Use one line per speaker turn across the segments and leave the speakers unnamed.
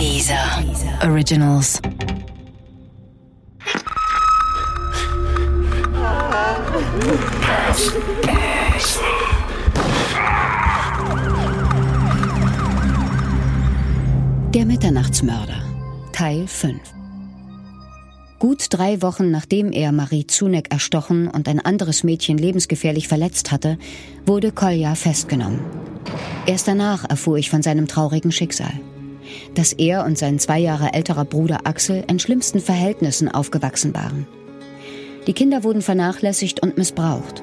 Dieser Originals.
Der Mitternachtsmörder Teil 5 Gut drei Wochen nachdem er Marie Zuneck erstochen und ein anderes Mädchen lebensgefährlich verletzt hatte, wurde Kolja festgenommen. Erst danach erfuhr ich von seinem traurigen Schicksal. Dass er und sein zwei Jahre älterer Bruder Axel in schlimmsten Verhältnissen aufgewachsen waren. Die Kinder wurden vernachlässigt und missbraucht.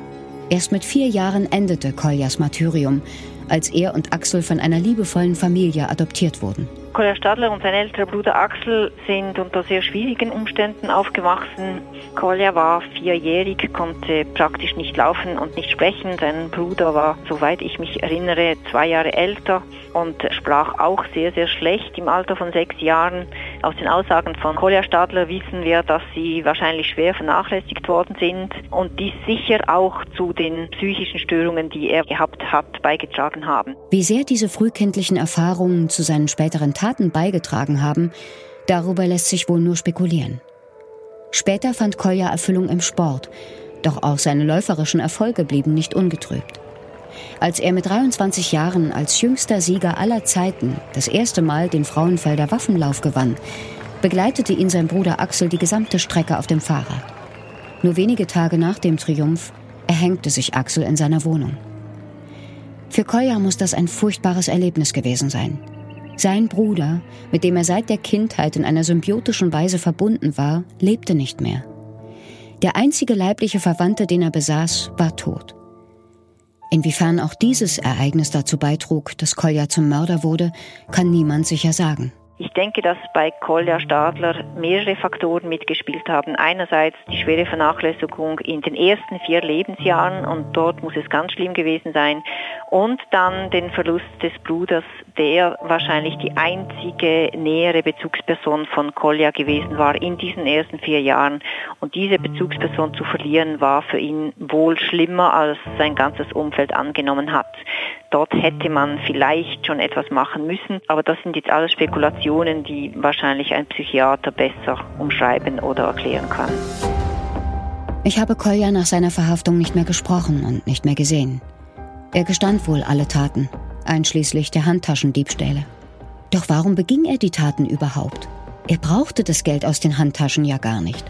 Erst mit vier Jahren endete Koljas Martyrium, als er und Axel von einer liebevollen Familie adoptiert wurden.
Kolja Stadler und sein älterer Bruder Axel sind unter sehr schwierigen Umständen aufgewachsen. Kolja war vierjährig, konnte praktisch nicht laufen und nicht sprechen. Sein Bruder war, soweit ich mich erinnere, zwei Jahre älter und sprach auch sehr, sehr schlecht im Alter von sechs Jahren. Aus den Aussagen von Kolja Stadler wissen wir, dass sie wahrscheinlich schwer vernachlässigt worden sind und dies sicher auch zu den psychischen Störungen, die er gehabt hat, beigetragen haben.
Wie sehr diese frühkindlichen Erfahrungen zu seinen späteren Taten beigetragen haben, darüber lässt sich wohl nur spekulieren. Später fand Kolja Erfüllung im Sport, doch auch seine läuferischen Erfolge blieben nicht ungetrübt. Als er mit 23 Jahren als jüngster Sieger aller Zeiten das erste Mal den Frauenfelder Waffenlauf gewann, begleitete ihn sein Bruder Axel die gesamte Strecke auf dem Fahrrad. Nur wenige Tage nach dem Triumph erhängte sich Axel in seiner Wohnung. Für Kolja muss das ein furchtbares Erlebnis gewesen sein. Sein Bruder, mit dem er seit der Kindheit in einer symbiotischen Weise verbunden war, lebte nicht mehr. Der einzige leibliche Verwandte, den er besaß, war tot. Inwiefern auch dieses Ereignis dazu beitrug, dass Kolja zum Mörder wurde, kann niemand sicher sagen.
Ich denke, dass bei Kolja Stadler mehrere Faktoren mitgespielt haben. Einerseits die schwere Vernachlässigung in den ersten vier Lebensjahren und dort muss es ganz schlimm gewesen sein. Und dann den Verlust des Bruders, der wahrscheinlich die einzige nähere Bezugsperson von Kolja gewesen war in diesen ersten vier Jahren. Und diese Bezugsperson zu verlieren war für ihn wohl schlimmer, als sein ganzes Umfeld angenommen hat. Dort hätte man vielleicht schon etwas machen müssen, aber das sind jetzt alles Spekulationen, die wahrscheinlich ein Psychiater besser umschreiben oder erklären kann.
Ich habe Kolja nach seiner Verhaftung nicht mehr gesprochen und nicht mehr gesehen. Er gestand wohl alle Taten, einschließlich der Handtaschendiebstähle. Doch warum beging er die Taten überhaupt? Er brauchte das Geld aus den Handtaschen ja gar nicht.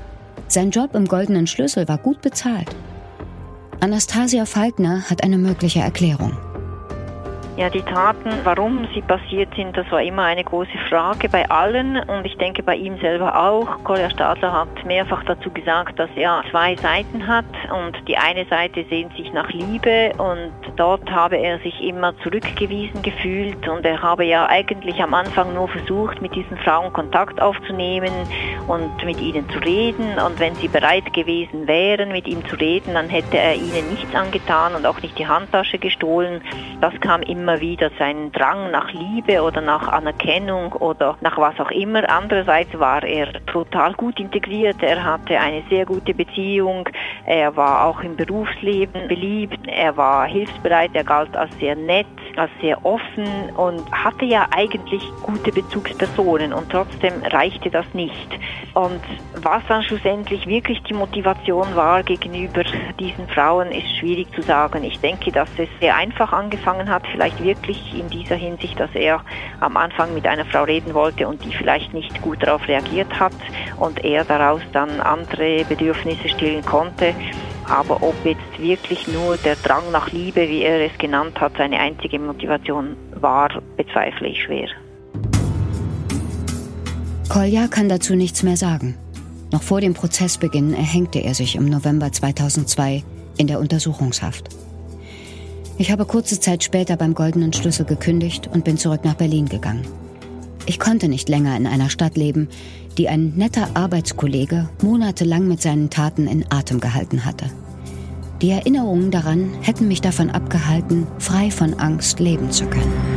Sein Job im Goldenen Schlüssel war gut bezahlt. Anastasia Falkner hat eine mögliche Erklärung.
Ja, die Taten, warum sie passiert sind, das war immer eine große Frage bei allen und ich denke bei ihm selber auch. Kolja Stadler hat mehrfach dazu gesagt, dass er zwei Seiten hat und die eine Seite sehnt sich nach Liebe und dort habe er sich immer zurückgewiesen gefühlt und er habe ja eigentlich am Anfang nur versucht, mit diesen Frauen Kontakt aufzunehmen und mit ihnen zu reden und wenn sie bereit gewesen wären, mit ihm zu reden, dann hätte er ihnen nichts angetan und auch nicht die Handtasche gestohlen. Das kam immer immer wieder seinen Drang nach Liebe oder nach Anerkennung oder nach was auch immer. Andererseits war er total gut integriert, er hatte eine sehr gute Beziehung, er war auch im Berufsleben beliebt, er war hilfsbereit, er galt als sehr nett, als sehr offen und hatte ja eigentlich gute Bezugspersonen und trotzdem reichte das nicht. Und was dann schlussendlich wirklich die Motivation war gegenüber diesen Frauen, ist schwierig zu sagen. Ich denke, dass es sehr einfach angefangen hat, vielleicht wirklich in dieser Hinsicht, dass er am Anfang mit einer Frau reden wollte und die vielleicht nicht gut darauf reagiert hat und er daraus dann andere Bedürfnisse stillen konnte. Aber ob jetzt wirklich nur der Drang nach Liebe, wie er es genannt hat, seine einzige Motivation war, bezweifle ich schwer.
Kolja kann dazu nichts mehr sagen. Noch vor dem Prozessbeginn erhängte er sich im November 2002 in der Untersuchungshaft. Ich habe kurze Zeit später beim Goldenen Schlüssel gekündigt und bin zurück nach Berlin gegangen. Ich konnte nicht länger in einer Stadt leben, die ein netter Arbeitskollege monatelang mit seinen Taten in Atem gehalten hatte. Die Erinnerungen daran hätten mich davon abgehalten, frei von Angst leben zu können.